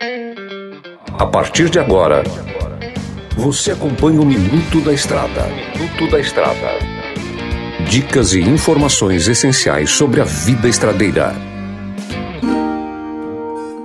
A partir de agora, você acompanha o Minuto da Estrada. Minuto da Estrada. Dicas e informações essenciais sobre a vida estradeira.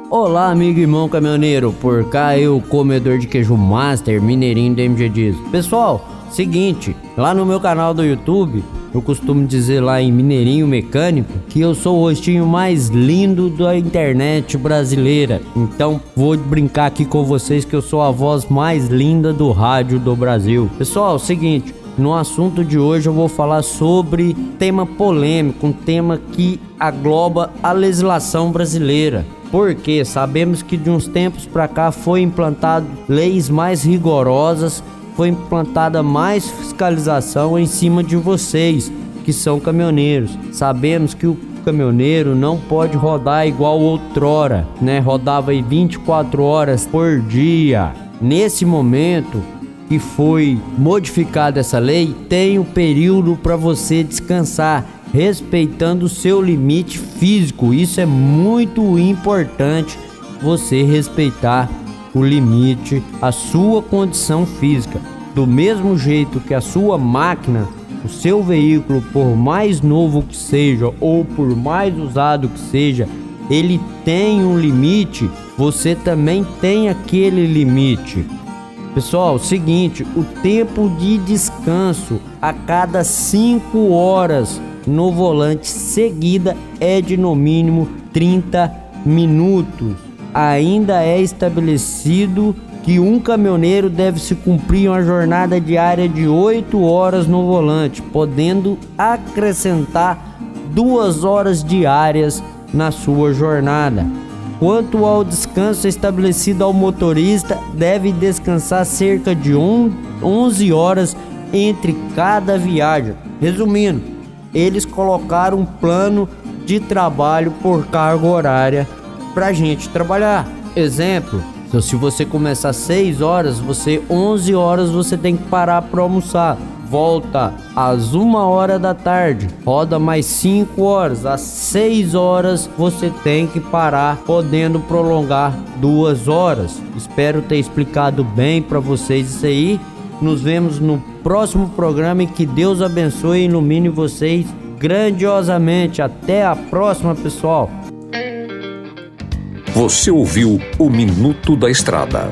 Olá, amigo e irmão caminhoneiro. Por cá eu, comedor de queijo master, mineirinho da MG Diz. Pessoal, seguinte, lá no meu canal do YouTube eu costumo dizer lá em Mineirinho Mecânico que eu sou o rostinho mais lindo da internet brasileira. Então vou brincar aqui com vocês que eu sou a voz mais linda do rádio do Brasil. Pessoal, seguinte, no assunto de hoje eu vou falar sobre tema polêmico, um tema que agloba a legislação brasileira. Porque sabemos que de uns tempos para cá foi implantado leis mais rigorosas foi implantada mais fiscalização em cima de vocês, que são caminhoneiros. Sabemos que o caminhoneiro não pode rodar igual outrora, né? Rodava aí 24 horas por dia. Nesse momento que foi modificada essa lei, tem o um período para você descansar, respeitando o seu limite físico. Isso é muito importante você respeitar o limite, a sua condição física. Do mesmo jeito que a sua máquina, o seu veículo, por mais novo que seja ou por mais usado que seja, ele tem um limite, você também tem aquele limite. Pessoal, seguinte, o tempo de descanso a cada 5 horas no volante seguida é de no mínimo 30 minutos ainda é estabelecido que um caminhoneiro deve se cumprir uma jornada diária de 8 horas no volante, podendo acrescentar duas horas diárias na sua jornada. Quanto ao descanso estabelecido ao motorista, deve descansar cerca de 11 horas entre cada viagem. Resumindo, eles colocaram um plano de trabalho por carga horária pra gente trabalhar. Exemplo, então, se você começar às 6 horas, você 11 horas você tem que parar para almoçar. Volta às 1 hora da tarde, roda mais 5 horas, às 6 horas você tem que parar, podendo prolongar 2 horas. Espero ter explicado bem para vocês isso aí. Nos vemos no próximo programa e que Deus abençoe e ilumine vocês grandiosamente. Até a próxima, pessoal. Você ouviu o Minuto da Estrada.